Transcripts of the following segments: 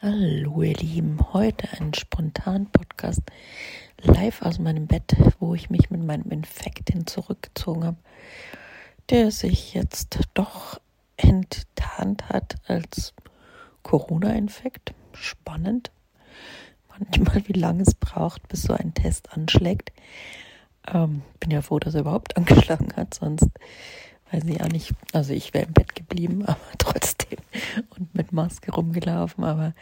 Hallo ihr Lieben, heute ein spontan Podcast live aus meinem Bett, wo ich mich mit meinem Infekt hin zurückgezogen habe, der sich jetzt doch enttarnt hat als Corona-Infekt. Spannend. Manchmal, wie lange es braucht, bis so ein Test anschlägt. Ähm, bin ja froh, dass er überhaupt angeschlagen hat, sonst weiß ich auch nicht. Also ich wäre im Bett geblieben, aber trotzdem und mit Maske rumgelaufen. Aber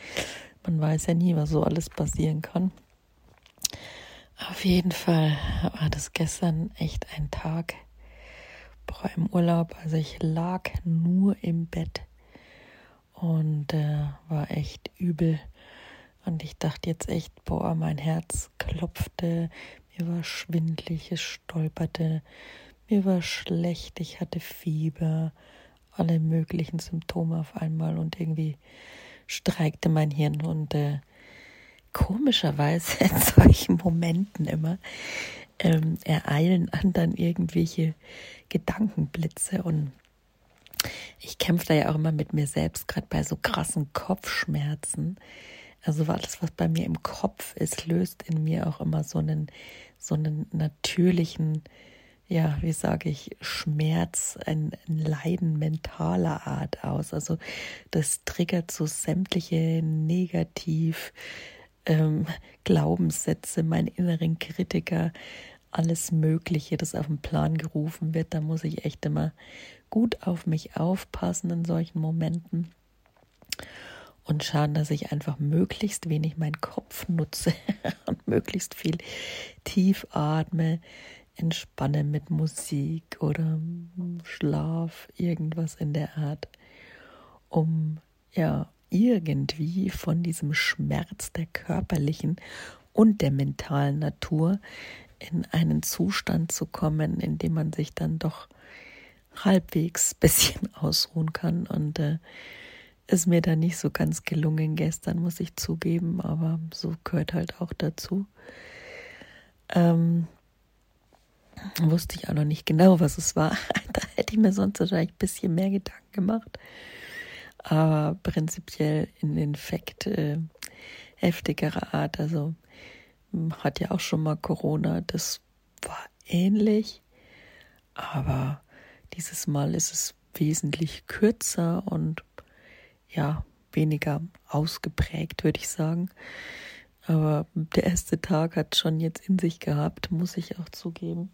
man weiß ja nie, was so alles passieren kann. Auf jeden Fall war das gestern echt ein Tag boah, im Urlaub. Also ich lag nur im Bett und äh, war echt übel. Und ich dachte jetzt echt, boah, mein Herz klopfte, mir war schwindlig, es stolperte, mir war schlecht, ich hatte Fieber, alle möglichen Symptome auf einmal und irgendwie streikte mein Hirn und äh, komischerweise in solchen Momenten immer ähm, ereilen anderen irgendwelche Gedankenblitze und ich kämpfe da ja auch immer mit mir selbst, gerade bei so krassen Kopfschmerzen. Also alles, was bei mir im Kopf ist, löst in mir auch immer so einen, so einen natürlichen ja, wie sage ich, Schmerz, ein, ein, Leiden mentaler Art aus. Also das triggert so sämtliche Negativ ähm, Glaubenssätze, meinen inneren Kritiker, alles Mögliche, das auf den Plan gerufen wird. Da muss ich echt immer gut auf mich aufpassen in solchen Momenten und schauen, dass ich einfach möglichst wenig meinen Kopf nutze und möglichst viel tief atme, entspanne mit Musik oder Schlaf, irgendwas in der Art, um ja irgendwie von diesem Schmerz der körperlichen und der mentalen Natur in einen Zustand zu kommen, in dem man sich dann doch halbwegs bisschen ausruhen kann. Und äh, ist mir da nicht so ganz gelungen gestern, muss ich zugeben, aber so gehört halt auch dazu. Ähm, wusste ich auch noch nicht genau, was es war. da hätte ich mir sonst wahrscheinlich ein bisschen mehr Gedanken gemacht. Aber prinzipiell in Infekt äh, heftigerer Art. Also hm, hat ja auch schon mal Corona. Das war ähnlich. Aber dieses Mal ist es wesentlich kürzer und ja, weniger ausgeprägt, würde ich sagen. Aber der erste Tag hat schon jetzt in sich gehabt, muss ich auch zugeben.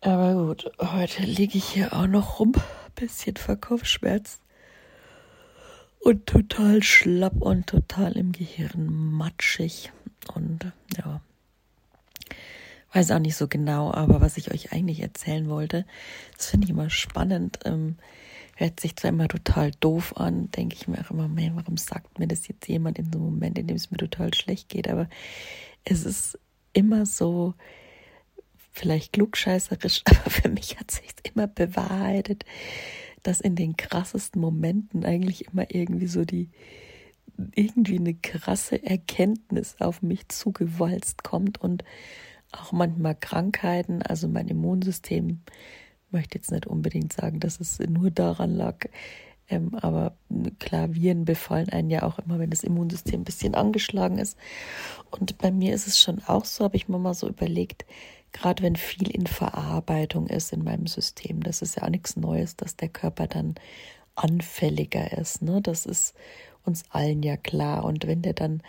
Aber gut, heute liege ich hier auch noch rum, bisschen Verkopfschmerz. Und total schlapp und total im Gehirn matschig. Und ja, weiß auch nicht so genau, aber was ich euch eigentlich erzählen wollte, das finde ich immer spannend. Ähm, hört sich zwar immer total doof an, denke ich mir auch immer, man, warum sagt mir das jetzt jemand in so einem Moment, in dem es mir total schlecht geht, aber es ist immer so, vielleicht klugscheißerisch, aber für mich hat sich immer bewahrheitet, dass in den krassesten Momenten eigentlich immer irgendwie so die irgendwie eine krasse Erkenntnis auf mich zugewalzt kommt und auch manchmal Krankheiten, also mein Immunsystem möchte jetzt nicht unbedingt sagen, dass es nur daran lag, ähm, aber klar, Viren befallen einen ja auch immer, wenn das Immunsystem ein bisschen angeschlagen ist. Und bei mir ist es schon auch so, habe ich mir mal so überlegt, gerade wenn viel in Verarbeitung ist in meinem System, das ist ja auch nichts Neues, dass der Körper dann anfälliger ist. Ne? Das ist uns allen ja klar. Und wenn der dann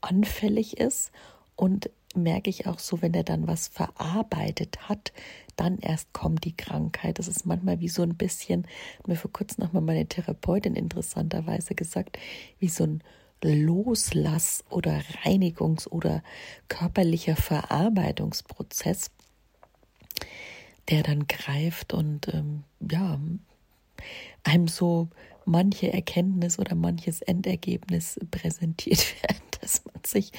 anfällig ist und merke ich auch so, wenn er dann was verarbeitet hat, dann erst kommt die Krankheit. Das ist manchmal wie so ein bisschen, hat mir vor kurzem nochmal meine Therapeutin interessanterweise gesagt, wie so ein Loslass- oder Reinigungs- oder körperlicher Verarbeitungsprozess, der dann greift und ähm, ja, einem so manche Erkenntnis oder manches Endergebnis präsentiert werden, das man sich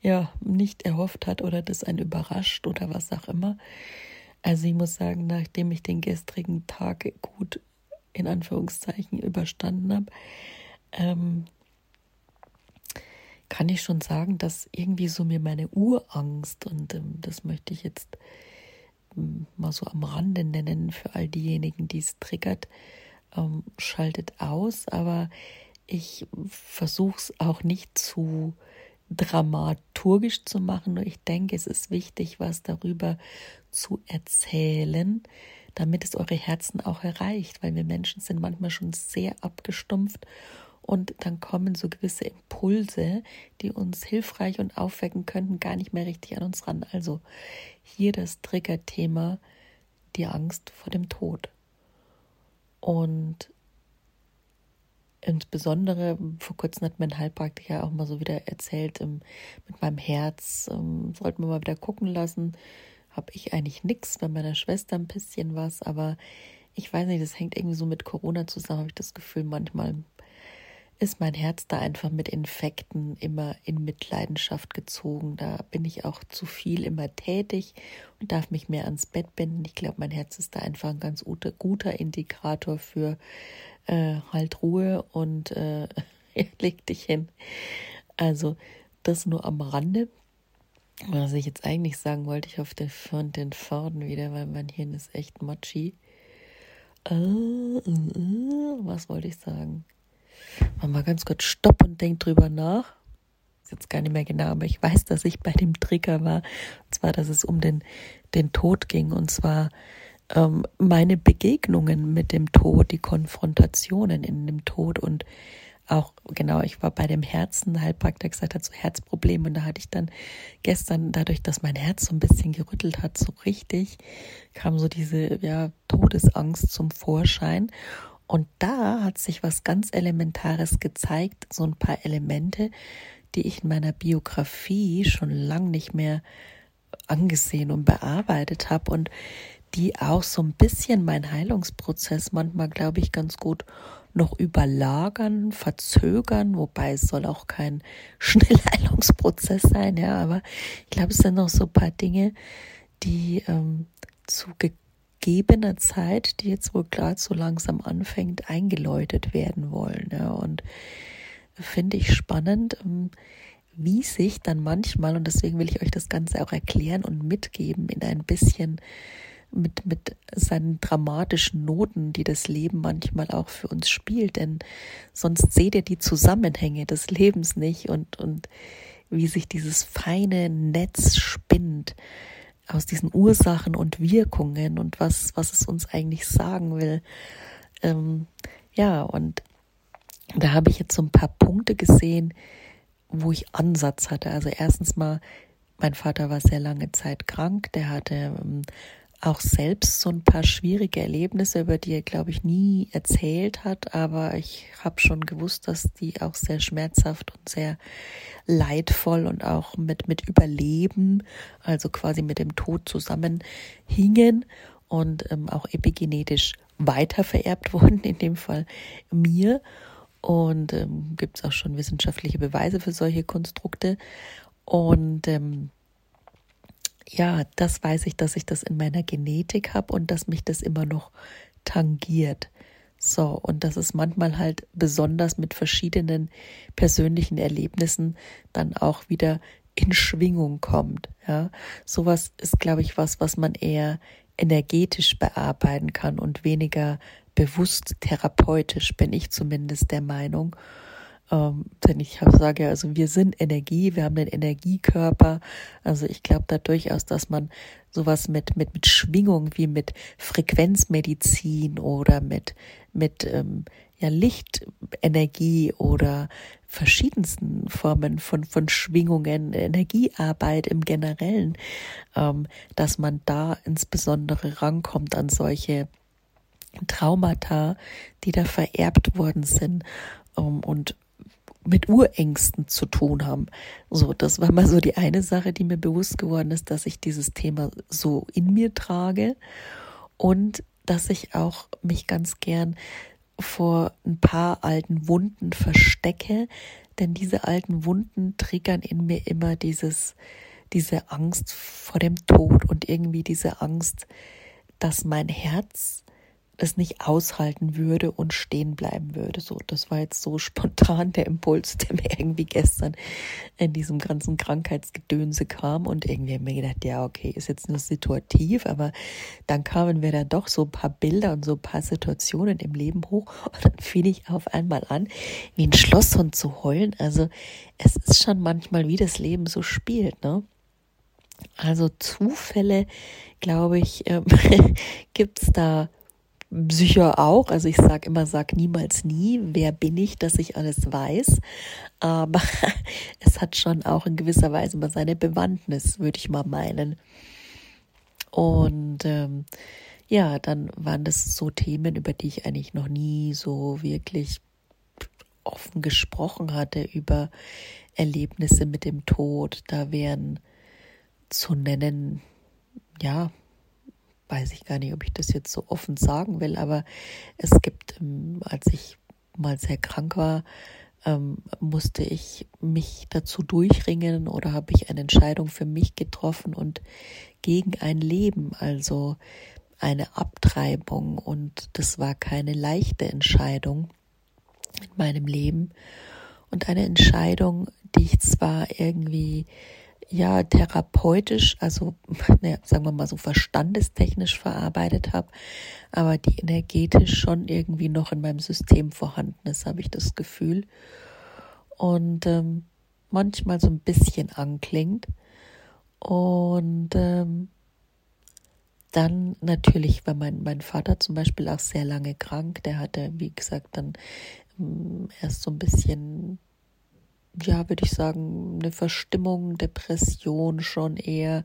ja nicht erhofft hat oder das einen überrascht oder was auch immer. Also ich muss sagen, nachdem ich den gestrigen Tag gut in Anführungszeichen überstanden habe, ähm, kann ich schon sagen, dass irgendwie so mir meine Urangst, und ähm, das möchte ich jetzt ähm, mal so am Rande nennen für all diejenigen, die es triggert, ähm, schaltet aus, aber ich versuche es auch nicht zu dramaturgisch zu machen, nur ich denke, es ist wichtig, was darüber zu erzählen, damit es eure Herzen auch erreicht, weil wir Menschen sind manchmal schon sehr abgestumpft und dann kommen so gewisse Impulse, die uns hilfreich und aufwecken könnten, gar nicht mehr richtig an uns ran. Also hier das Triggerthema, die Angst vor dem Tod. Und insbesondere, vor kurzem hat mein Heilpraktiker auch mal so wieder erzählt, ähm, mit meinem Herz ähm, sollten wir mal wieder gucken lassen. Habe ich eigentlich nichts, bei meiner Schwester ein bisschen was, aber ich weiß nicht, das hängt irgendwie so mit Corona zusammen, habe ich das Gefühl, manchmal ist mein Herz da einfach mit Infekten immer in Mitleidenschaft gezogen. Da bin ich auch zu viel immer tätig und darf mich mehr ans Bett binden. Ich glaube, mein Herz ist da einfach ein ganz guter, guter Indikator für äh, halt Ruhe und äh, leg dich hin. Also das nur am Rande. Was ich jetzt eigentlich sagen wollte, ich hoffe, der den Faden wieder, weil mein Hirn ist echt matschi. Äh, äh, äh was wollte ich sagen? Mach mal ganz kurz Stopp und denk drüber nach. Ist jetzt gar nicht mehr genau, aber ich weiß, dass ich bei dem Trigger war. Und zwar, dass es um den, den Tod ging. Und zwar ähm, meine Begegnungen mit dem Tod, die Konfrontationen in dem Tod und auch, genau, ich war bei dem Herzen, Heilpraktiker gesagt hat, so Herzprobleme und da hatte ich dann gestern, dadurch, dass mein Herz so ein bisschen gerüttelt hat, so richtig, kam so diese, ja, Todesangst zum Vorschein und da hat sich was ganz Elementares gezeigt, so ein paar Elemente, die ich in meiner Biografie schon lang nicht mehr angesehen und bearbeitet habe und die auch so ein bisschen mein Heilungsprozess manchmal, glaube ich, ganz gut noch überlagern, verzögern, wobei es soll auch kein Schnellheilungsprozess sein, ja, aber ich glaube, es sind noch so ein paar Dinge, die ähm, zu gegebener Zeit, die jetzt wohl gerade so langsam anfängt, eingeläutet werden wollen. Ja. Und finde ich spannend, ähm, wie sich dann manchmal, und deswegen will ich euch das Ganze auch erklären und mitgeben in ein bisschen mit, mit seinen dramatischen Noten, die das Leben manchmal auch für uns spielt, denn sonst seht ihr die Zusammenhänge des Lebens nicht und, und wie sich dieses feine Netz spinnt aus diesen Ursachen und Wirkungen und was, was es uns eigentlich sagen will. Ähm, ja, und da habe ich jetzt so ein paar Punkte gesehen, wo ich Ansatz hatte. Also erstens mal, mein Vater war sehr lange Zeit krank, der hatte ähm, auch selbst so ein paar schwierige Erlebnisse, über die er, glaube ich, nie erzählt hat, aber ich habe schon gewusst, dass die auch sehr schmerzhaft und sehr leidvoll und auch mit, mit Überleben, also quasi mit dem Tod zusammenhingen und ähm, auch epigenetisch weitervererbt wurden, in dem Fall mir. Und ähm, gibt es auch schon wissenschaftliche Beweise für solche Konstrukte. Und ähm, ja, das weiß ich, dass ich das in meiner Genetik habe und dass mich das immer noch tangiert. So, und dass es manchmal halt besonders mit verschiedenen persönlichen Erlebnissen dann auch wieder in Schwingung kommt. Ja, sowas ist, glaube ich, was, was man eher energetisch bearbeiten kann und weniger bewusst therapeutisch, bin ich zumindest der Meinung. Ähm, denn ich sage ja, also wir sind Energie, wir haben einen Energiekörper. Also ich glaube da durchaus, dass man sowas mit, mit, mit Schwingung wie mit Frequenzmedizin oder mit, mit ähm, ja, Lichtenergie oder verschiedensten Formen von, von Schwingungen, Energiearbeit im Generellen, ähm, dass man da insbesondere rankommt an solche Traumata, die da vererbt worden sind um, ähm, und mit Urängsten zu tun haben. So, das war mal so die eine Sache, die mir bewusst geworden ist, dass ich dieses Thema so in mir trage und dass ich auch mich ganz gern vor ein paar alten Wunden verstecke, denn diese alten Wunden triggern in mir immer dieses, diese Angst vor dem Tod und irgendwie diese Angst, dass mein Herz es nicht aushalten würde und stehen bleiben würde. So, das war jetzt so spontan der Impuls, der mir irgendwie gestern in diesem ganzen Krankheitsgedönse kam und irgendwie habe ich mir gedacht, ja, okay, ist jetzt nur situativ, aber dann kamen mir da doch so ein paar Bilder und so ein paar Situationen im Leben hoch und dann fiel ich auf einmal an, wie ein Schlosshund zu heulen. Also es ist schon manchmal, wie das Leben so spielt, ne? Also Zufälle, glaube ich, ähm, gibt es da sicher auch. Also ich sage immer, sag niemals nie, wer bin ich, dass ich alles weiß. Aber es hat schon auch in gewisser Weise mal seine Bewandtnis, würde ich mal meinen. Und ähm, ja, dann waren das so Themen, über die ich eigentlich noch nie so wirklich offen gesprochen hatte, über Erlebnisse mit dem Tod. Da wären zu nennen, ja, weiß ich gar nicht, ob ich das jetzt so offen sagen will, aber es gibt, ähm, als ich mal sehr krank war, ähm, musste ich mich dazu durchringen oder habe ich eine Entscheidung für mich getroffen und gegen ein Leben, also eine Abtreibung. Und das war keine leichte Entscheidung in meinem Leben. Und eine Entscheidung, die ich zwar irgendwie ja therapeutisch, also ne, sagen wir mal so verstandestechnisch verarbeitet habe, aber die energetisch schon irgendwie noch in meinem System vorhanden ist, habe ich das Gefühl. Und ähm, manchmal so ein bisschen anklingt. Und ähm, dann natürlich war mein, mein Vater zum Beispiel auch sehr lange krank. Der hatte, wie gesagt, dann ähm, erst so ein bisschen ja, würde ich sagen, eine Verstimmung, Depression schon eher,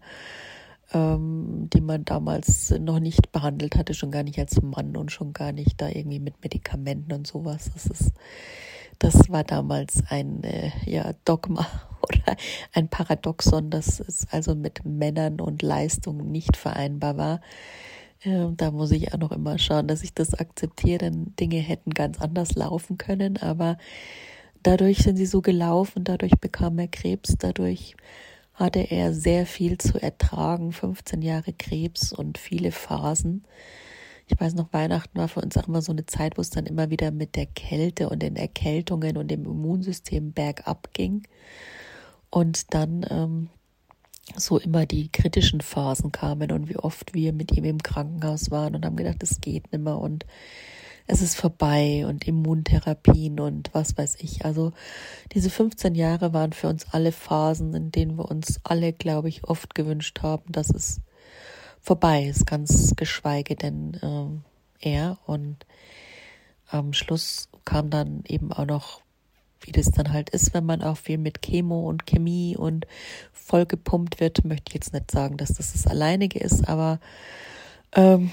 ähm, die man damals noch nicht behandelt hatte, schon gar nicht als Mann und schon gar nicht da irgendwie mit Medikamenten und sowas. Das ist, das war damals ein äh, ja, Dogma oder ein Paradoxon, dass es also mit Männern und Leistungen nicht vereinbar war. Äh, da muss ich auch noch immer schauen, dass ich das akzeptiere, denn Dinge hätten ganz anders laufen können, aber dadurch sind sie so gelaufen, dadurch bekam er Krebs, dadurch hatte er sehr viel zu ertragen, 15 Jahre Krebs und viele Phasen. Ich weiß noch, Weihnachten war für uns auch immer so eine Zeit, wo es dann immer wieder mit der Kälte und den Erkältungen und dem Immunsystem bergab ging. Und dann ähm, so immer die kritischen Phasen kamen und wie oft wir mit ihm im Krankenhaus waren und haben gedacht, es geht nimmer und es ist vorbei und Immuntherapien und was weiß ich. Also diese 15 Jahre waren für uns alle Phasen, in denen wir uns alle, glaube ich, oft gewünscht haben, dass es vorbei ist, ganz geschweige denn äh, er. Und am Schluss kam dann eben auch noch, wie das dann halt ist, wenn man auch viel mit Chemo und Chemie und vollgepumpt wird. Möchte ich jetzt nicht sagen, dass das das Alleinige ist, aber ähm,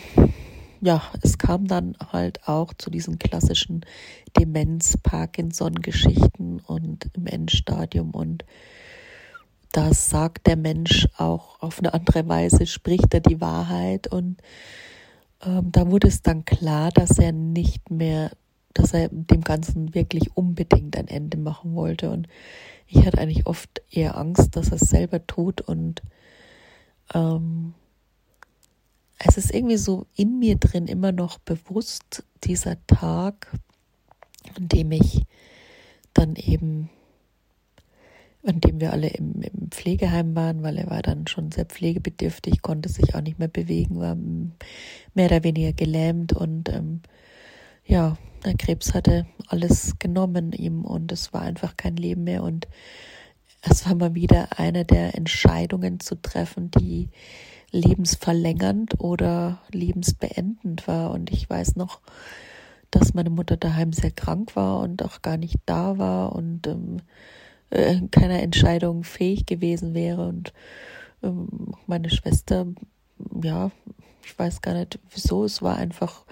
ja, es kam dann halt auch zu diesen klassischen Demenz-Parkinson-Geschichten und im Endstadium. Und da sagt der Mensch auch auf eine andere Weise, spricht er die Wahrheit. Und ähm, da wurde es dann klar, dass er nicht mehr, dass er dem Ganzen wirklich unbedingt ein Ende machen wollte. Und ich hatte eigentlich oft eher Angst, dass er es selber tut. Und ähm, es ist irgendwie so in mir drin immer noch bewusst dieser Tag, an dem ich dann eben, an dem wir alle im, im, Pflegeheim waren, weil er war dann schon sehr pflegebedürftig, konnte sich auch nicht mehr bewegen, war mehr oder weniger gelähmt und ähm, ja, der Krebs hatte alles genommen ihm und es war einfach kein Leben mehr und es war mal wieder eine der Entscheidungen zu treffen, die lebensverlängernd oder lebensbeendend war. Und ich weiß noch, dass meine Mutter daheim sehr krank war und auch gar nicht da war und ähm, äh, keiner Entscheidung fähig gewesen wäre. Und ähm, meine Schwester, ja, ich weiß gar nicht wieso, es war einfach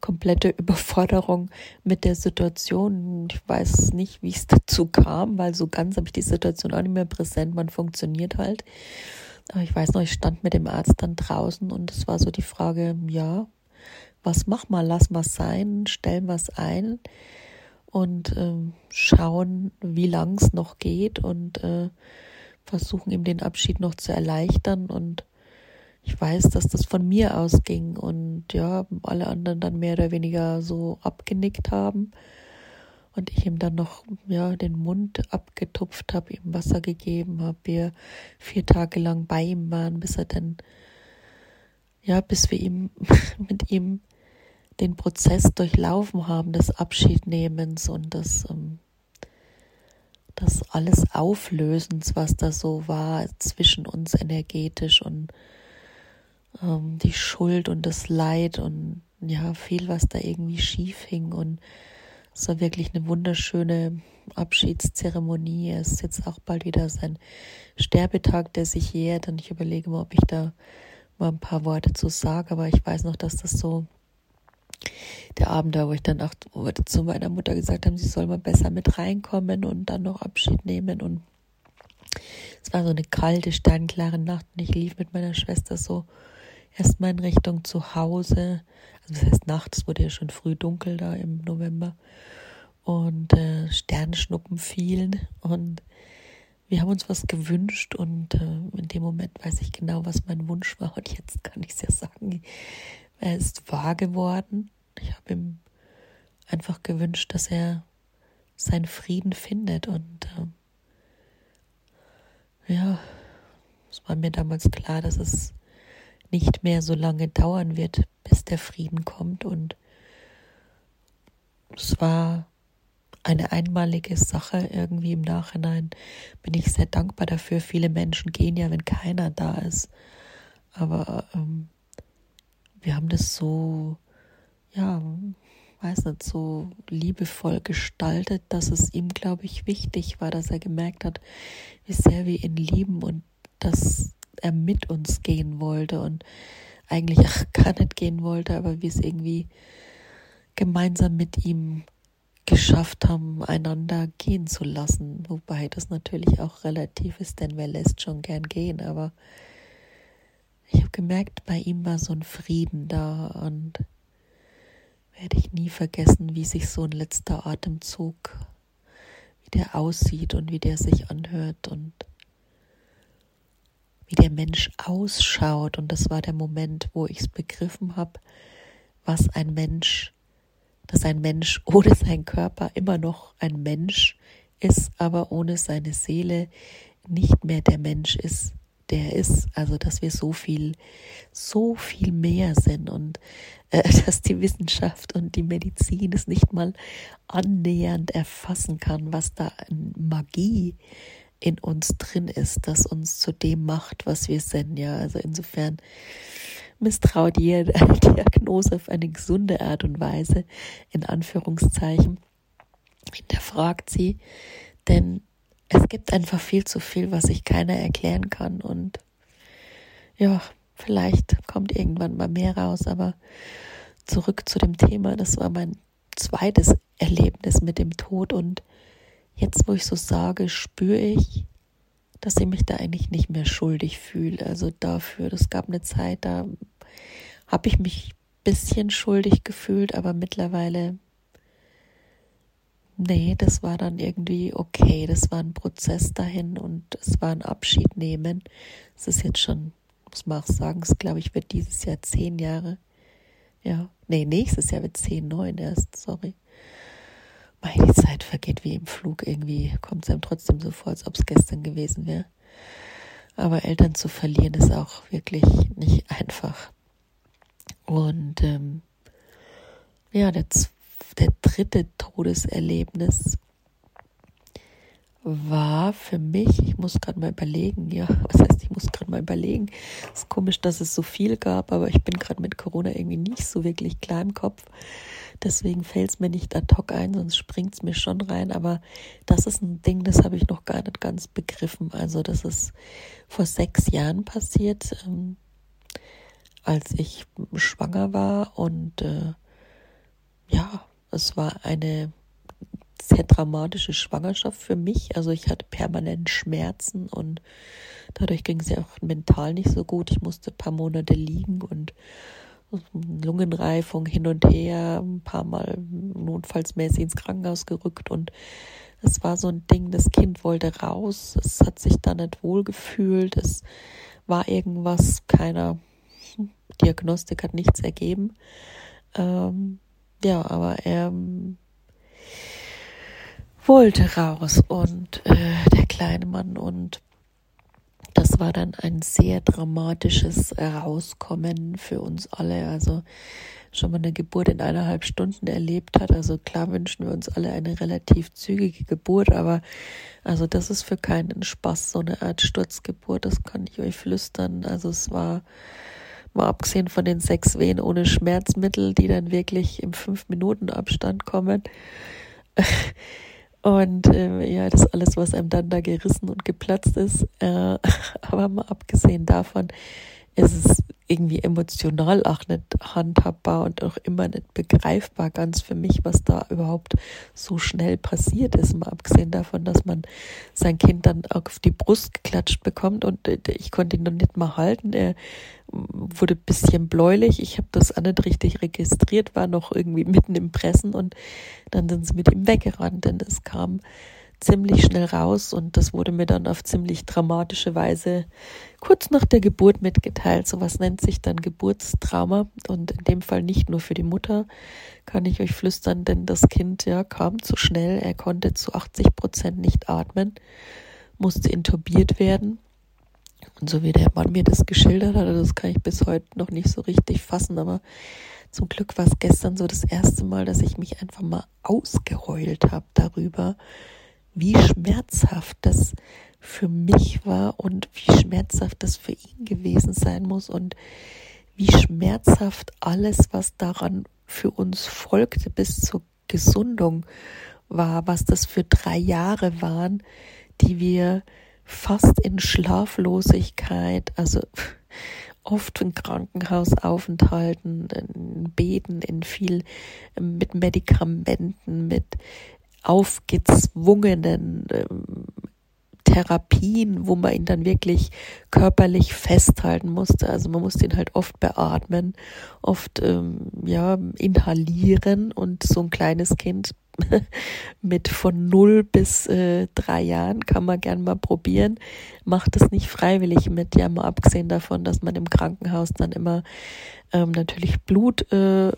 komplette Überforderung mit der Situation. Ich weiß nicht, wie es dazu kam, weil so ganz habe ich die Situation auch nicht mehr präsent. Man funktioniert halt. Ich weiß noch, ich stand mit dem Arzt dann draußen und es war so die Frage, ja, was mach mal, lass mal sein, stellen es ein und ähm, schauen, wie lang es noch geht und äh, versuchen ihm den Abschied noch zu erleichtern. Und ich weiß, dass das von mir ausging und ja, alle anderen dann mehr oder weniger so abgenickt haben und ich ihm dann noch ja den Mund abgetupft habe, ihm Wasser gegeben habe, wir vier Tage lang bei ihm waren, bis er dann ja, bis wir ihm mit ihm den Prozess durchlaufen haben des Abschiednehmens und des ähm, das alles Auflösens, was da so war zwischen uns energetisch und ähm, die Schuld und das Leid und ja, viel, was da irgendwie schief hing. Und es war wirklich eine wunderschöne Abschiedszeremonie. Es ist jetzt auch bald wieder sein Sterbetag, der sich jährt. Und ich überlege mal, ob ich da mal ein paar Worte zu sage. Aber ich weiß noch, dass das so der Abend da, wo ich dann auch zu meiner Mutter gesagt habe, sie soll mal besser mit reinkommen und dann noch Abschied nehmen. Und es war so eine kalte, sternklare Nacht und ich lief mit meiner Schwester so erstmal in Richtung zu Hause. Also das heißt Nacht, es wurde ja schon früh dunkel da im November. Und äh, Sternschnuppen fielen und wir haben uns was gewünscht und äh, in dem Moment weiß ich genau, was mein Wunsch war und jetzt kann ich es ja sagen, er ist wahr geworden. Ich habe ihm einfach gewünscht, dass er seinen Frieden findet und äh, ja, es war mir damals klar, dass es nicht mehr so lange dauern wird, bis der Frieden kommt. Und es war eine einmalige Sache irgendwie im Nachhinein. Bin ich sehr dankbar dafür. Viele Menschen gehen ja, wenn keiner da ist. Aber ähm, wir haben das so, ja, weiß nicht, so liebevoll gestaltet, dass es ihm, glaube ich, wichtig war, dass er gemerkt hat, wie sehr wir ihn lieben und dass er mit uns gehen wollte und eigentlich auch gar nicht gehen wollte, aber wir es irgendwie gemeinsam mit ihm geschafft haben, einander gehen zu lassen. Wobei das natürlich auch relativ ist, denn wer lässt schon gern gehen, aber ich habe gemerkt, bei ihm war so ein Frieden da und werde ich nie vergessen, wie sich so ein letzter Atemzug, wie der aussieht und wie der sich anhört und wie der Mensch ausschaut. Und das war der Moment, wo ich es begriffen habe, was ein Mensch, dass ein Mensch ohne seinen Körper immer noch ein Mensch ist, aber ohne seine Seele nicht mehr der Mensch ist, der ist. Also, dass wir so viel, so viel mehr sind und äh, dass die Wissenschaft und die Medizin es nicht mal annähernd erfassen kann, was da Magie in uns drin ist, das uns zu dem macht, was wir sind. Ja, also insofern misstraut jede Diagnose auf eine gesunde Art und Weise, in Anführungszeichen. Hinterfragt sie, denn es gibt einfach viel zu viel, was sich keiner erklären kann. Und ja, vielleicht kommt irgendwann mal mehr raus, aber zurück zu dem Thema, das war mein zweites Erlebnis mit dem Tod und jetzt, wo ich so sage, spüre ich, dass ich mich da eigentlich nicht mehr schuldig fühle. Also dafür, das gab eine Zeit, da habe ich mich ein bisschen schuldig gefühlt, aber mittlerweile nee, das war dann irgendwie okay. Das war ein Prozess dahin und es war ein Abschied nehmen. Es ist jetzt schon, muss man auch sagen, es glaube ich wird dieses Jahr zehn Jahre. Ja, nee, nächstes Jahr wird zehn, neun erst, sorry. Meine Zeit vergeht wie im Flug irgendwie, kommt es einem trotzdem so vor, als ob es gestern gewesen wäre. Aber Eltern zu verlieren ist auch wirklich nicht einfach. Und ähm, ja, der der dritte Todeserlebnis war für mich, ich muss gerade mal überlegen, ja, was heißt, ich muss gerade mal überlegen. Es ist komisch, dass es so viel gab, aber ich bin gerade mit Corona irgendwie nicht so wirklich klar im Kopf. Deswegen fällt es mir nicht ad hoc ein, sonst springt es mir schon rein. Aber das ist ein Ding, das habe ich noch gar nicht ganz begriffen. Also das ist vor sechs Jahren passiert, ähm, als ich schwanger war und äh, ja, es war eine sehr dramatische Schwangerschaft für mich. Also ich hatte permanent Schmerzen und dadurch ging es ja auch mental nicht so gut. Ich musste ein paar Monate liegen und Lungenreifung hin und her, ein paar Mal notfallsmäßig ins Krankenhaus gerückt und es war so ein Ding, das Kind wollte raus, es hat sich da nicht wohl gefühlt, es war irgendwas, keiner Diagnostik hat nichts ergeben. Ähm, ja, aber er wollte raus und äh, der kleine Mann und das war dann ein sehr dramatisches Herauskommen für uns alle. Also schon mal eine Geburt in eineinhalb Stunden erlebt hat. Also klar wünschen wir uns alle eine relativ zügige Geburt, aber also das ist für keinen Spaß, so eine Art Sturzgeburt, das kann ich euch flüstern. Also es war mal abgesehen von den sechs Wehen ohne Schmerzmittel, die dann wirklich im fünf Minuten Abstand kommen. Und äh, ja, das alles, was einem dann da gerissen und geplatzt ist. Äh, aber mal abgesehen davon ist es irgendwie emotional auch nicht handhabbar und auch immer nicht begreifbar ganz für mich, was da überhaupt so schnell passiert ist. Mal abgesehen davon, dass man sein Kind dann auf die Brust geklatscht bekommt und äh, ich konnte ihn noch nicht mal halten. Er wurde ein bisschen bläulich. Ich habe das auch nicht richtig registriert, war noch irgendwie mitten im Pressen und dann sind sie mit ihm weggerannt, denn es kam ziemlich schnell raus und das wurde mir dann auf ziemlich dramatische Weise kurz nach der Geburt mitgeteilt. Sowas nennt sich dann Geburtstrauma und in dem Fall nicht nur für die Mutter, kann ich euch flüstern, denn das Kind ja kam zu schnell. Er konnte zu 80 Prozent nicht atmen, musste intubiert werden und so wie der Mann mir das geschildert hat, das kann ich bis heute noch nicht so richtig fassen, aber zum Glück war es gestern so das erste Mal, dass ich mich einfach mal ausgeheult habe darüber, wie schmerzhaft das für mich war und wie schmerzhaft das für ihn gewesen sein muss und wie schmerzhaft alles, was daran für uns folgte bis zur Gesundung war, was das für drei Jahre waren, die wir fast in Schlaflosigkeit, also oft in Krankenhausaufenthalten, in Beten, in viel mit Medikamenten, mit aufgezwungenen ähm, Therapien, wo man ihn dann wirklich körperlich festhalten musste. Also man musste ihn halt oft beatmen, oft ähm, ja inhalieren und so ein kleines Kind mit von null bis äh, drei Jahren kann man gern mal probieren. Macht es nicht freiwillig mit, ja mal abgesehen davon, dass man im Krankenhaus dann immer ähm, natürlich Blut äh,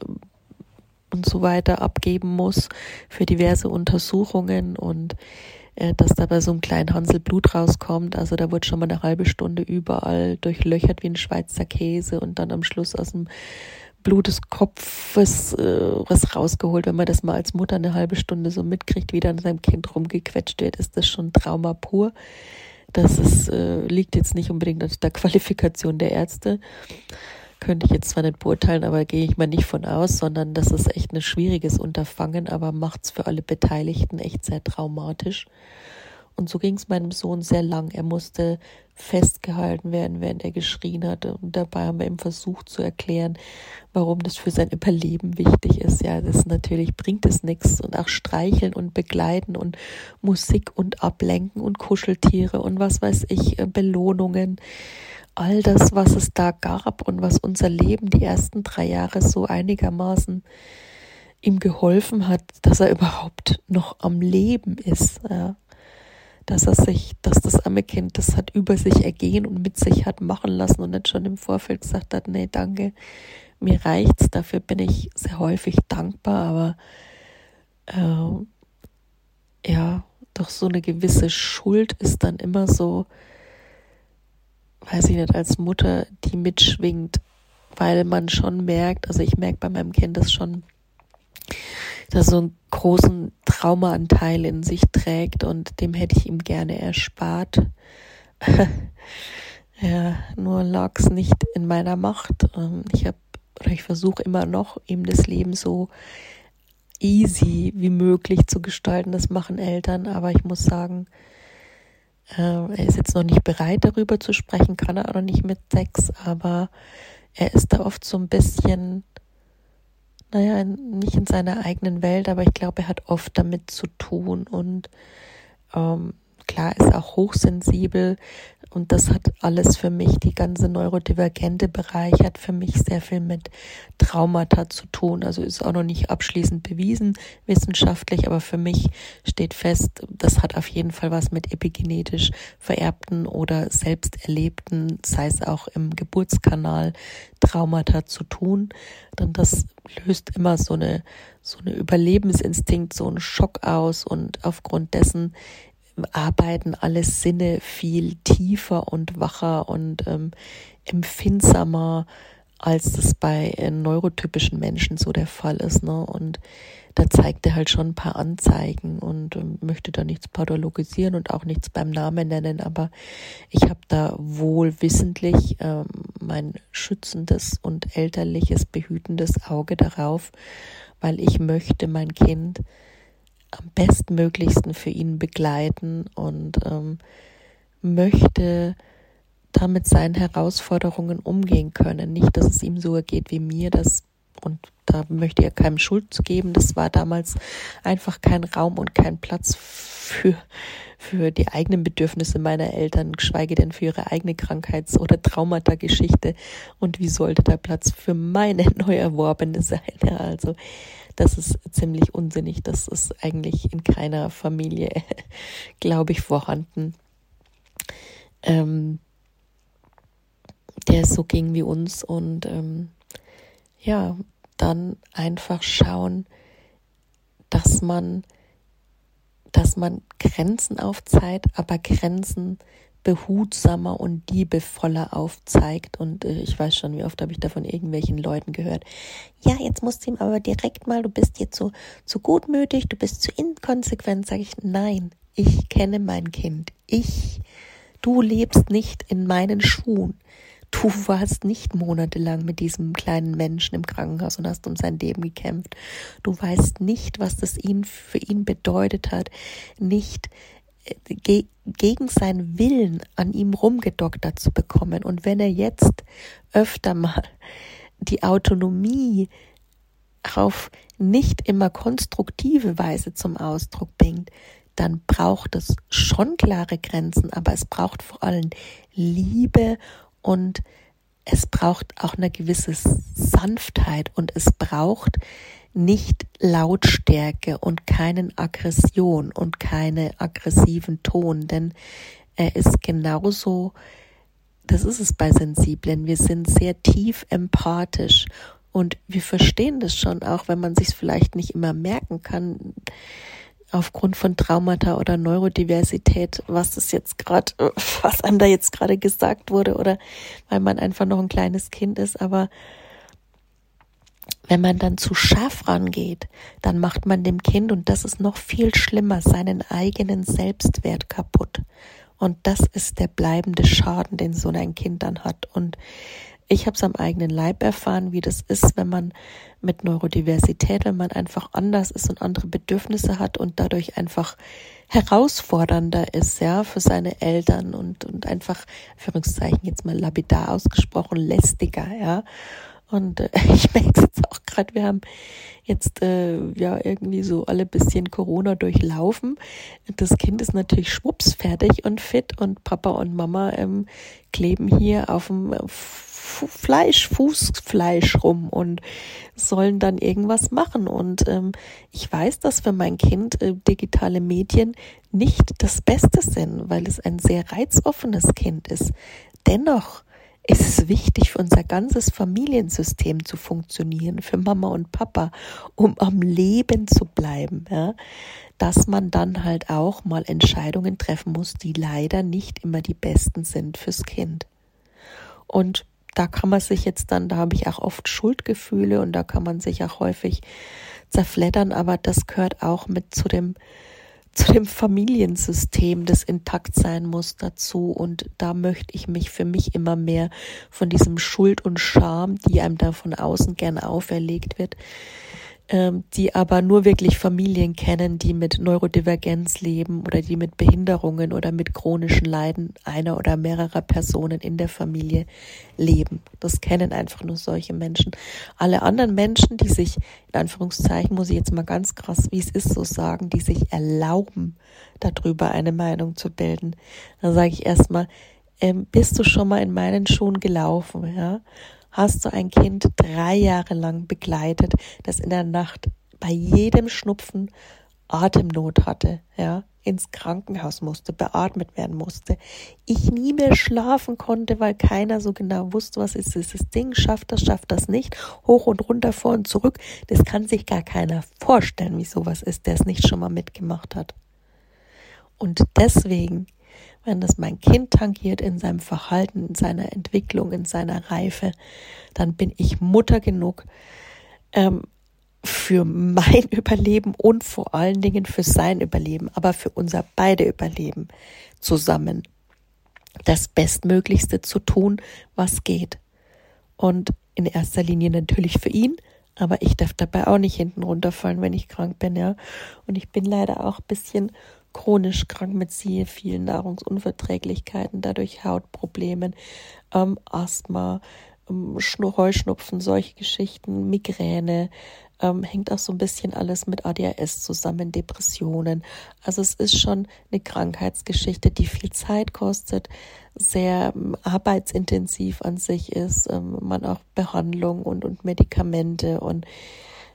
und so weiter abgeben muss für diverse Untersuchungen und äh, dass da bei so einem kleinen Hansel Blut rauskommt. Also da wird schon mal eine halbe Stunde überall durchlöchert wie ein Schweizer Käse und dann am Schluss aus dem Blut des Kopfes äh, was rausgeholt. Wenn man das mal als Mutter eine halbe Stunde so mitkriegt, wie dann seinem Kind rumgequetscht wird, ist das schon Trauma pur. Das ist, äh, liegt jetzt nicht unbedingt an der Qualifikation der Ärzte. Könnte ich jetzt zwar nicht beurteilen, aber gehe ich mal nicht von aus, sondern das ist echt ein schwieriges Unterfangen, aber macht es für alle Beteiligten echt sehr traumatisch. Und so ging es meinem Sohn sehr lang. Er musste festgehalten werden, während er geschrien hatte. Und dabei haben wir ihm versucht zu erklären, warum das für sein Überleben wichtig ist. Ja, das natürlich bringt es nichts. Und auch streicheln und begleiten und Musik und ablenken und Kuscheltiere und was weiß ich, äh, Belohnungen. All das, was es da gab und was unser Leben die ersten drei Jahre so einigermaßen ihm geholfen hat, dass er überhaupt noch am Leben ist. Ja dass er sich, dass das arme Kind das hat über sich ergehen und mit sich hat machen lassen und nicht schon im Vorfeld gesagt hat, nee, danke, mir reicht's. Dafür bin ich sehr häufig dankbar, aber äh, ja, doch so eine gewisse Schuld ist dann immer so, weiß ich nicht, als Mutter, die mitschwingt, weil man schon merkt, also ich merke bei meinem Kind das schon, dass so einen großen Traumaanteil in sich trägt und dem hätte ich ihm gerne erspart. ja, nur lag es nicht in meiner Macht. Ähm, ich habe oder ich versuche immer noch, ihm das Leben so easy wie möglich zu gestalten. Das machen Eltern, aber ich muss sagen, äh, er ist jetzt noch nicht bereit, darüber zu sprechen, kann er auch noch nicht mit Sex, aber er ist da oft so ein bisschen naja, nicht in seiner eigenen Welt, aber ich glaube, er hat oft damit zu tun. Und ähm, klar, ist auch hochsensibel und das hat alles für mich, die ganze neurodivergente Bereich hat für mich sehr viel mit Traumata zu tun. Also ist auch noch nicht abschließend bewiesen wissenschaftlich, aber für mich steht fest, das hat auf jeden Fall was mit epigenetisch vererbten oder selbst erlebten, sei es auch im Geburtskanal, Traumata zu tun. Denn das löst immer so eine, so eine Überlebensinstinkt, so einen Schock aus und aufgrund dessen arbeiten alle Sinne viel tiefer und wacher und ähm, empfindsamer, als das bei äh, neurotypischen Menschen so der Fall ist. Ne? Und da zeigt er halt schon ein paar Anzeigen und ähm, möchte da nichts pathologisieren und auch nichts beim Namen nennen, aber ich habe da wohl wissentlich ähm, mein schützendes und elterliches, behütendes Auge darauf, weil ich möchte mein Kind am bestmöglichsten für ihn begleiten und ähm, möchte damit seinen Herausforderungen umgehen können. Nicht, dass es ihm so ergeht wie mir, das und da möchte er keinem Schuld geben. Das war damals einfach kein Raum und kein Platz für, für die eigenen Bedürfnisse meiner Eltern, geschweige denn für ihre eigene Krankheits- oder Traumata-Geschichte. Und wie sollte da Platz für meine neu erworbene sein? Ja, also das ist ziemlich unsinnig. Das ist eigentlich in keiner Familie, glaube ich, vorhanden. Ähm, der so ging wie uns und ähm, ja, dann einfach schauen, dass man, dass man Grenzen aufzeigt, aber Grenzen behutsamer und liebevoller aufzeigt. Und äh, ich weiß schon, wie oft habe ich da von irgendwelchen Leuten gehört. Ja, jetzt musst du ihm aber direkt mal, du bist jetzt so, so gutmütig, du bist zu inkonsequent, sage ich, nein, ich kenne mein Kind. Ich, du lebst nicht in meinen Schuhen. Du warst nicht monatelang mit diesem kleinen Menschen im Krankenhaus und hast um sein Leben gekämpft. Du weißt nicht, was das ihn für ihn bedeutet hat, nicht ge gegen seinen Willen an ihm rumgedoktert zu bekommen. Und wenn er jetzt öfter mal die Autonomie auf nicht immer konstruktive Weise zum Ausdruck bringt, dann braucht es schon klare Grenzen, aber es braucht vor allem Liebe und es braucht auch eine gewisse Sanftheit und es braucht nicht Lautstärke und keinen Aggression und keine aggressiven Ton, denn er ist genauso, das ist es bei Sensiblen, wir sind sehr tief empathisch und wir verstehen das schon, auch wenn man sich vielleicht nicht immer merken kann, aufgrund von Traumata oder Neurodiversität, was das jetzt gerade, was einem da jetzt gerade gesagt wurde oder weil man einfach noch ein kleines Kind ist, aber wenn man dann zu scharf rangeht, dann macht man dem Kind, und das ist noch viel schlimmer, seinen eigenen Selbstwert kaputt. Und das ist der bleibende Schaden, den so ein Kind dann hat. Und ich habe es am eigenen Leib erfahren, wie das ist, wenn man mit Neurodiversität, wenn man einfach anders ist und andere Bedürfnisse hat und dadurch einfach herausfordernder ist, ja, für seine Eltern und, und einfach, Führungszeichen jetzt mal lapidar ausgesprochen, lästiger, ja. Und äh, ich merke es jetzt auch gerade, wir haben jetzt äh, ja irgendwie so alle bisschen Corona durchlaufen. Das Kind ist natürlich schwupps fertig und fit und Papa und Mama ähm, kleben hier auf dem Fleisch, Fußfleisch rum und sollen dann irgendwas machen. Und ähm, ich weiß, dass für mein Kind äh, digitale Medien nicht das Beste sind, weil es ein sehr reizoffenes Kind ist. Dennoch ist es wichtig für unser ganzes Familiensystem zu funktionieren, für Mama und Papa, um am Leben zu bleiben, ja, dass man dann halt auch mal Entscheidungen treffen muss, die leider nicht immer die besten sind fürs Kind. Und da kann man sich jetzt dann, da habe ich auch oft Schuldgefühle und da kann man sich auch häufig zerfleddern, aber das gehört auch mit zu dem zu dem Familiensystem, das intakt sein muss, dazu. Und da möchte ich mich für mich immer mehr von diesem Schuld und Scham, die einem da von außen gerne auferlegt wird, ähm, die aber nur wirklich Familien kennen, die mit Neurodivergenz leben oder die mit Behinderungen oder mit chronischen Leiden einer oder mehrerer Personen in der Familie leben. Das kennen einfach nur solche Menschen. Alle anderen Menschen, die sich, in Anführungszeichen, muss ich jetzt mal ganz krass, wie es ist, so sagen, die sich erlauben, darüber eine Meinung zu bilden, dann sage ich erstmal, ähm, bist du schon mal in meinen Schuhen gelaufen, ja? Hast du ein Kind drei Jahre lang begleitet, das in der Nacht bei jedem Schnupfen Atemnot hatte, ja, ins Krankenhaus musste, beatmet werden musste. Ich nie mehr schlafen konnte, weil keiner so genau wusste, was ist dieses Ding, schafft das, schafft das nicht, hoch und runter, vor und zurück. Das kann sich gar keiner vorstellen, wie sowas ist, der es nicht schon mal mitgemacht hat. Und deswegen wenn das mein Kind tangiert in seinem Verhalten, in seiner Entwicklung, in seiner Reife, dann bin ich Mutter genug ähm, für mein Überleben und vor allen Dingen für sein Überleben, aber für unser beide Überleben zusammen das Bestmöglichste zu tun, was geht. Und in erster Linie natürlich für ihn, aber ich darf dabei auch nicht hinten runterfallen, wenn ich krank bin, ja. Und ich bin leider auch ein bisschen chronisch krank mit sehr vielen Nahrungsunverträglichkeiten, dadurch Hautproblemen, ähm, Asthma, ähm, Heuschnupfen, solche Geschichten, Migräne, ähm, hängt auch so ein bisschen alles mit ADHS zusammen, Depressionen. Also es ist schon eine Krankheitsgeschichte, die viel Zeit kostet, sehr ähm, arbeitsintensiv an sich ist, ähm, man auch Behandlung und, und Medikamente und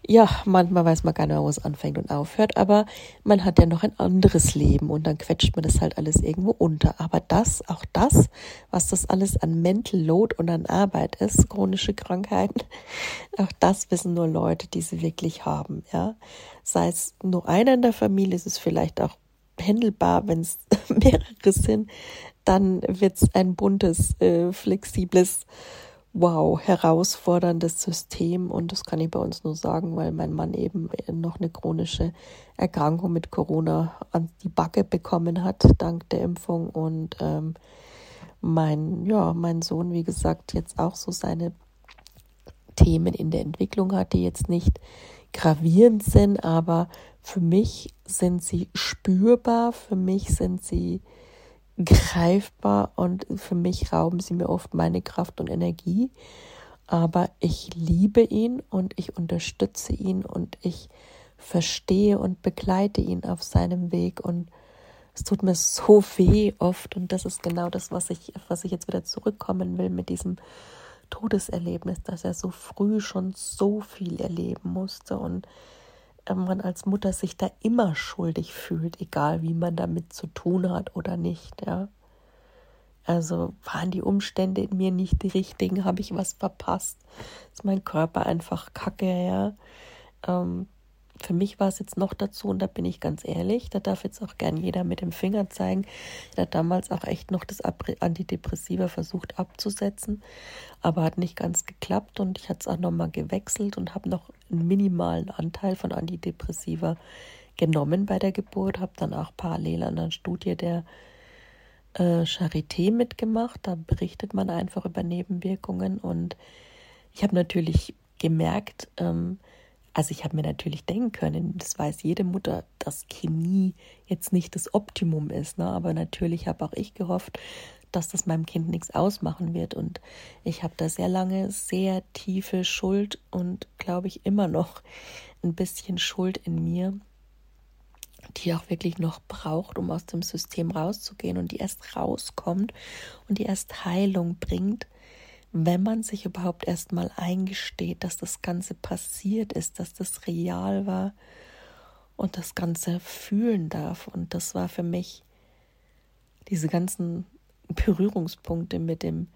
ja, manchmal weiß man gar nicht mehr, wo es anfängt und aufhört, aber man hat ja noch ein anderes Leben und dann quetscht man das halt alles irgendwo unter. Aber das, auch das, was das alles an Mental Load und an Arbeit ist, chronische Krankheiten, auch das wissen nur Leute, die sie wirklich haben, ja. Sei es nur einer in der Familie, ist es vielleicht auch händelbar, wenn es mehrere sind, dann wird es ein buntes, äh, flexibles wow, herausforderndes System. Und das kann ich bei uns nur sagen, weil mein Mann eben noch eine chronische Erkrankung mit Corona an die Backe bekommen hat, dank der Impfung. Und ähm, mein, ja, mein Sohn, wie gesagt, jetzt auch so seine Themen in der Entwicklung hat, die jetzt nicht gravierend sind, aber für mich sind sie spürbar, für mich sind sie greifbar und für mich rauben sie mir oft meine Kraft und Energie. Aber ich liebe ihn und ich unterstütze ihn und ich verstehe und begleite ihn auf seinem Weg. Und es tut mir so weh oft. Und das ist genau das, was ich, was ich jetzt wieder zurückkommen will mit diesem Todeserlebnis, dass er so früh schon so viel erleben musste. Und man als Mutter sich da immer schuldig fühlt, egal wie man damit zu tun hat oder nicht, ja. Also waren die Umstände in mir nicht die richtigen, habe ich was verpasst, ist mein Körper einfach kacke, ja. Ähm, für mich war es jetzt noch dazu, und da bin ich ganz ehrlich, da darf jetzt auch gern jeder mit dem Finger zeigen. Er hat damals auch echt noch das Antidepressiva versucht abzusetzen, aber hat nicht ganz geklappt und ich hatte es auch nochmal gewechselt und habe noch einen minimalen Anteil von Antidepressiva genommen bei der Geburt, habe dann auch parallel an einer Studie der äh, Charité mitgemacht. Da berichtet man einfach über Nebenwirkungen und ich habe natürlich gemerkt, ähm, also ich habe mir natürlich denken können, das weiß jede Mutter, dass Chemie jetzt nicht das Optimum ist, ne? aber natürlich habe auch ich gehofft, dass das meinem Kind nichts ausmachen wird. Und ich habe da sehr lange sehr tiefe Schuld und glaube ich immer noch ein bisschen Schuld in mir, die auch wirklich noch braucht, um aus dem System rauszugehen und die erst rauskommt und die erst Heilung bringt, wenn man sich überhaupt erstmal eingesteht, dass das Ganze passiert ist, dass das real war und das Ganze fühlen darf. Und das war für mich diese ganzen Berührungspunkte mit dem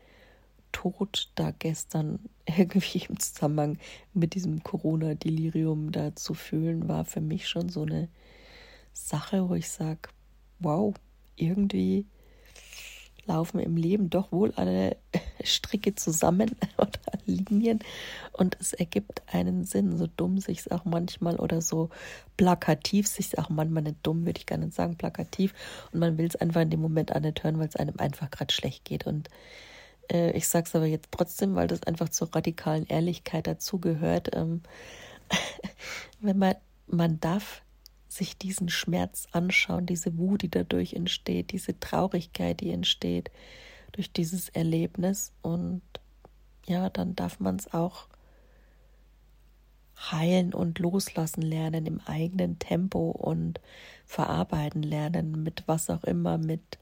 Tod da gestern irgendwie im Zusammenhang mit diesem Corona-Delirium da zu fühlen, war für mich schon so eine Sache, wo ich sage, wow, irgendwie laufen im Leben doch wohl alle Stricke zusammen oder Linien und es ergibt einen Sinn, so dumm sich es auch manchmal oder so plakativ sich auch manchmal nicht dumm, würde ich gar nicht sagen, plakativ und man will es einfach in dem Moment auch nicht hören, weil es einem einfach gerade schlecht geht und äh, ich sage es aber jetzt trotzdem, weil das einfach zur radikalen Ehrlichkeit dazugehört. Ähm, wenn man, man darf sich diesen Schmerz anschauen, diese Wut, die dadurch entsteht, diese Traurigkeit, die entsteht durch dieses Erlebnis. Und ja, dann darf man es auch heilen und loslassen lernen im eigenen Tempo und verarbeiten lernen mit was auch immer, mit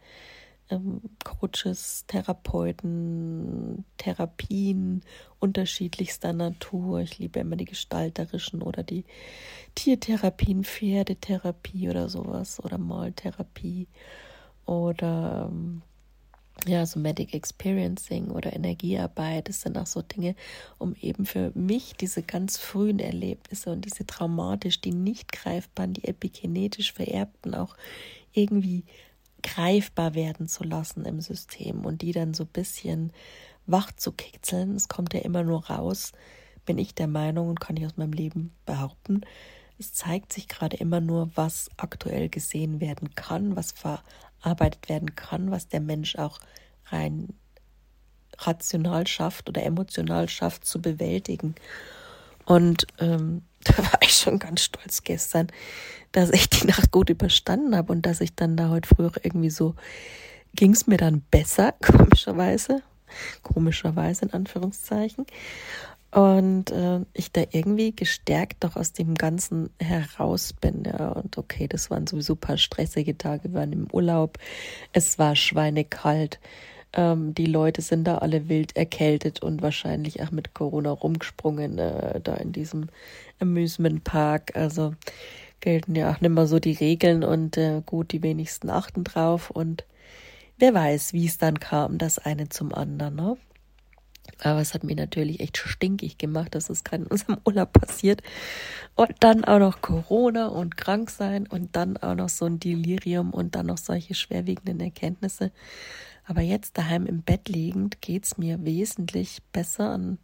ähm, Coaches, Therapeuten, Therapien unterschiedlichster Natur. Ich liebe immer die gestalterischen oder die Tiertherapien, Pferdetherapie oder sowas oder Maltherapie oder ähm, ja, so Medic Experiencing oder Energiearbeit, das sind auch so Dinge, um eben für mich diese ganz frühen Erlebnisse und diese traumatisch, die nicht greifbaren, die epigenetisch vererbten auch irgendwie greifbar werden zu lassen im System und die dann so ein bisschen wach zu kitzeln. Es kommt ja immer nur raus, bin ich der Meinung und kann ich aus meinem Leben behaupten. Es zeigt sich gerade immer nur, was aktuell gesehen werden kann, was verarbeitet werden kann, was der Mensch auch rein rational schafft oder emotional schafft zu bewältigen. Und ähm, da war ich schon ganz stolz gestern, dass ich die Nacht gut überstanden habe und dass ich dann da heute früh auch irgendwie so ging es mir dann besser, komischerweise, komischerweise in Anführungszeichen. Und äh, ich da irgendwie gestärkt doch aus dem Ganzen heraus bin. Ja. Und okay, das waren sowieso ein paar stressige Tage. Wir waren im Urlaub. Es war schweinekalt. Ähm, die Leute sind da alle wild erkältet und wahrscheinlich auch mit Corona rumgesprungen, äh, da in diesem Amusement Park. Also gelten ja auch nicht mehr so die Regeln und äh, gut, die wenigsten achten drauf. Und wer weiß, wie es dann kam, das eine zum anderen. Ne? Aber es hat mir natürlich echt stinkig gemacht, dass es gerade in unserem Urlaub passiert. Und dann auch noch Corona und krank sein und dann auch noch so ein Delirium und dann noch solche schwerwiegenden Erkenntnisse. Aber jetzt daheim im Bett liegend geht es mir wesentlich besser an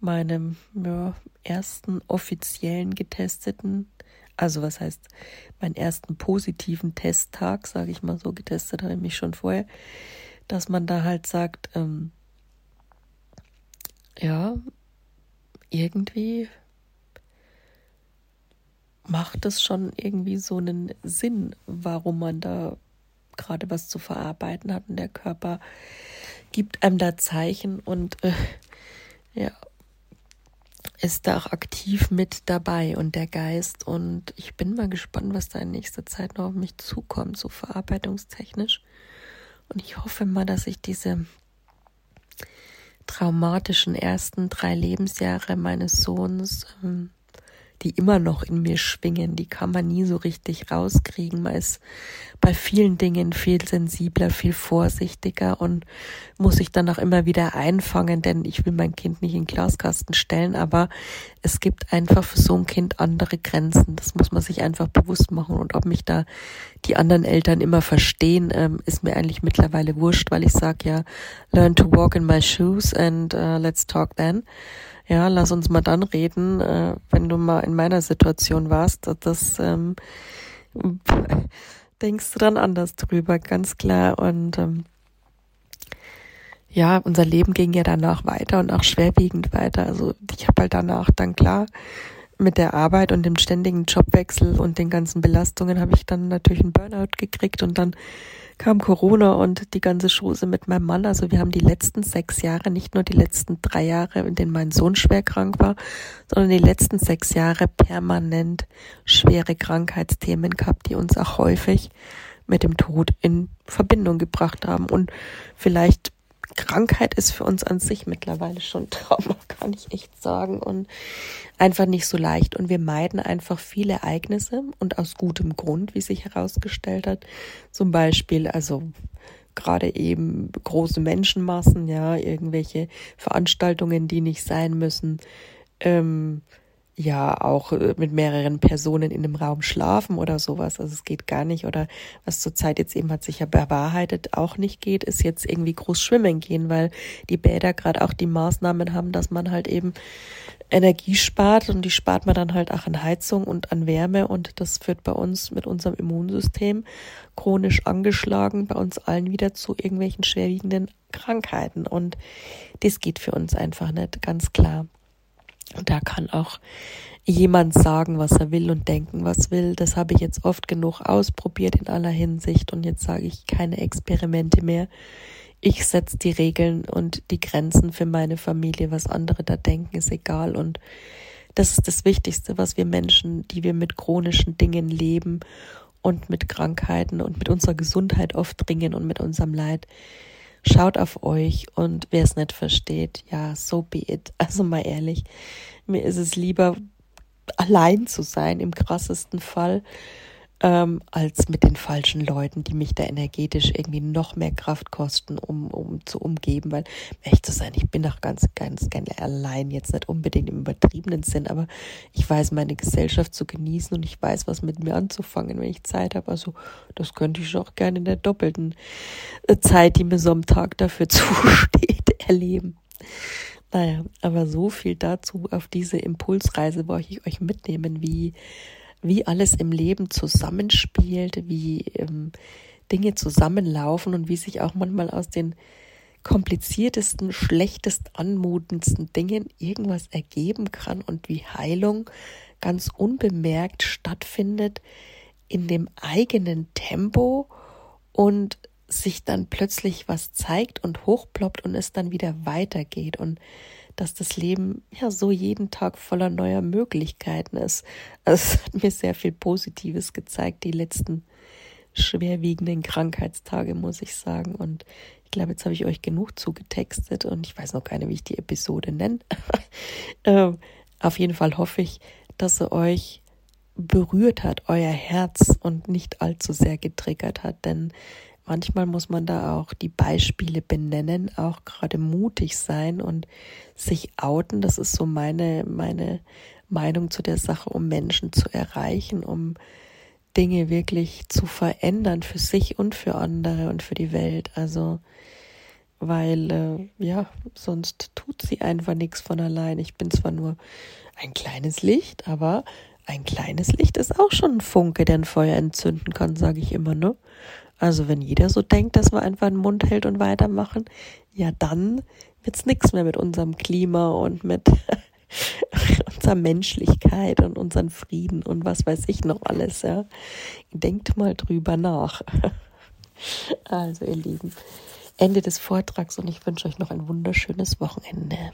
meinem ja, ersten offiziellen getesteten, also was heißt meinen ersten positiven Testtag, sage ich mal so, getestet habe ich mich schon vorher, dass man da halt sagt, ähm, ja, irgendwie macht es schon irgendwie so einen Sinn, warum man da gerade was zu verarbeiten hat und der Körper gibt einem da Zeichen und äh, ja, ist da auch aktiv mit dabei und der Geist und ich bin mal gespannt, was da in nächster Zeit noch auf mich zukommt, so verarbeitungstechnisch. Und ich hoffe mal, dass ich diese traumatischen ersten drei Lebensjahre meines Sohns, ähm, die immer noch in mir schwingen, die kann man nie so richtig rauskriegen. Man ist bei vielen Dingen viel sensibler, viel vorsichtiger und muss sich dann auch immer wieder einfangen, denn ich will mein Kind nicht in den Glaskasten stellen, aber es gibt einfach für so ein Kind andere Grenzen. Das muss man sich einfach bewusst machen und ob mich da die anderen Eltern immer verstehen, ähm, ist mir eigentlich mittlerweile wurscht, weil ich sage ja, learn to walk in my shoes and uh, let's talk then. Ja, lass uns mal dann reden, äh, wenn du mal in meiner Situation warst. Das ähm, denkst du dann anders drüber, ganz klar. Und ähm, ja, unser Leben ging ja danach weiter und auch schwerwiegend weiter. Also ich habe halt danach dann klar mit der Arbeit und dem ständigen Jobwechsel und den ganzen Belastungen habe ich dann natürlich einen Burnout gekriegt und dann kam Corona und die ganze Schose mit meinem Mann. Also wir haben die letzten sechs Jahre, nicht nur die letzten drei Jahre, in denen mein Sohn schwer krank war, sondern die letzten sechs Jahre permanent schwere Krankheitsthemen gehabt, die uns auch häufig mit dem Tod in Verbindung gebracht haben. Und vielleicht Krankheit ist für uns an sich mittlerweile schon Trauma, kann ich echt sagen. Und einfach nicht so leicht. Und wir meiden einfach viele Ereignisse und aus gutem Grund, wie sich herausgestellt hat. Zum Beispiel, also gerade eben große Menschenmassen, ja, irgendwelche Veranstaltungen, die nicht sein müssen. Ähm, ja auch äh, mit mehreren Personen in einem Raum schlafen oder sowas. Also es geht gar nicht. Oder was zurzeit jetzt eben hat sich ja bewahrheitet auch nicht geht, ist jetzt irgendwie groß schwimmen gehen, weil die Bäder gerade auch die Maßnahmen haben, dass man halt eben Energie spart und die spart man dann halt auch an Heizung und an Wärme und das führt bei uns mit unserem Immunsystem chronisch angeschlagen bei uns allen wieder zu irgendwelchen schwerwiegenden Krankheiten und das geht für uns einfach nicht, ganz klar. Da kann auch jemand sagen, was er will und denken, was will. Das habe ich jetzt oft genug ausprobiert in aller Hinsicht und jetzt sage ich keine Experimente mehr. Ich setze die Regeln und die Grenzen für meine Familie. Was andere da denken, ist egal. Und das ist das Wichtigste, was wir Menschen, die wir mit chronischen Dingen leben und mit Krankheiten und mit unserer Gesundheit oft ringen und mit unserem Leid. Schaut auf euch und wer es nicht versteht, ja, so be it. Also mal ehrlich, mir ist es lieber allein zu sein im krassesten Fall, ähm, als mit den falschen Leuten, die mich da energetisch irgendwie noch mehr Kraft kosten, um, um zu umgeben. Weil, echt zu sein, ich bin doch ganz, ganz gerne allein, jetzt nicht unbedingt im übertriebenen Sinn, aber ich weiß, meine Gesellschaft zu genießen und ich weiß, was mit mir anzufangen, wenn ich Zeit habe. Also, das könnte ich auch gerne in der doppelten äh, Zeit, die mir so am Tag dafür zusteht, erleben. Naja, aber so viel dazu auf diese Impulsreise wollte ich euch mitnehmen, wie, wie alles im Leben zusammenspielt, wie ähm, Dinge zusammenlaufen und wie sich auch manchmal aus den kompliziertesten, schlechtest anmutendsten Dingen irgendwas ergeben kann und wie Heilung ganz unbemerkt stattfindet in dem eigenen Tempo und sich dann plötzlich was zeigt und hochploppt und es dann wieder weitergeht. Und dass das Leben ja so jeden Tag voller neuer Möglichkeiten ist. Also es hat mir sehr viel Positives gezeigt, die letzten schwerwiegenden Krankheitstage, muss ich sagen. Und ich glaube, jetzt habe ich euch genug zugetextet und ich weiß noch nicht, wie ich die Episode nenne. ähm, auf jeden Fall hoffe ich, dass sie euch berührt hat, euer Herz und nicht allzu sehr getriggert hat, denn manchmal muss man da auch die Beispiele benennen, auch gerade mutig sein und sich outen. Das ist so meine, meine Meinung zu der Sache, um Menschen zu erreichen, um Dinge wirklich zu verändern für sich und für andere und für die Welt. Also, weil, äh, ja, sonst tut sie einfach nichts von allein. Ich bin zwar nur ein kleines Licht, aber ein kleines Licht ist auch schon ein Funke, der ein Feuer entzünden kann, sage ich immer, ne? Also wenn jeder so denkt, dass wir einfach den Mund hält und weitermachen, ja dann wird's nichts mehr mit unserem Klima und mit unserer Menschlichkeit und unseren Frieden und was weiß ich noch alles, ja. Denkt mal drüber nach. Also ihr Lieben, Ende des Vortrags und ich wünsche euch noch ein wunderschönes Wochenende.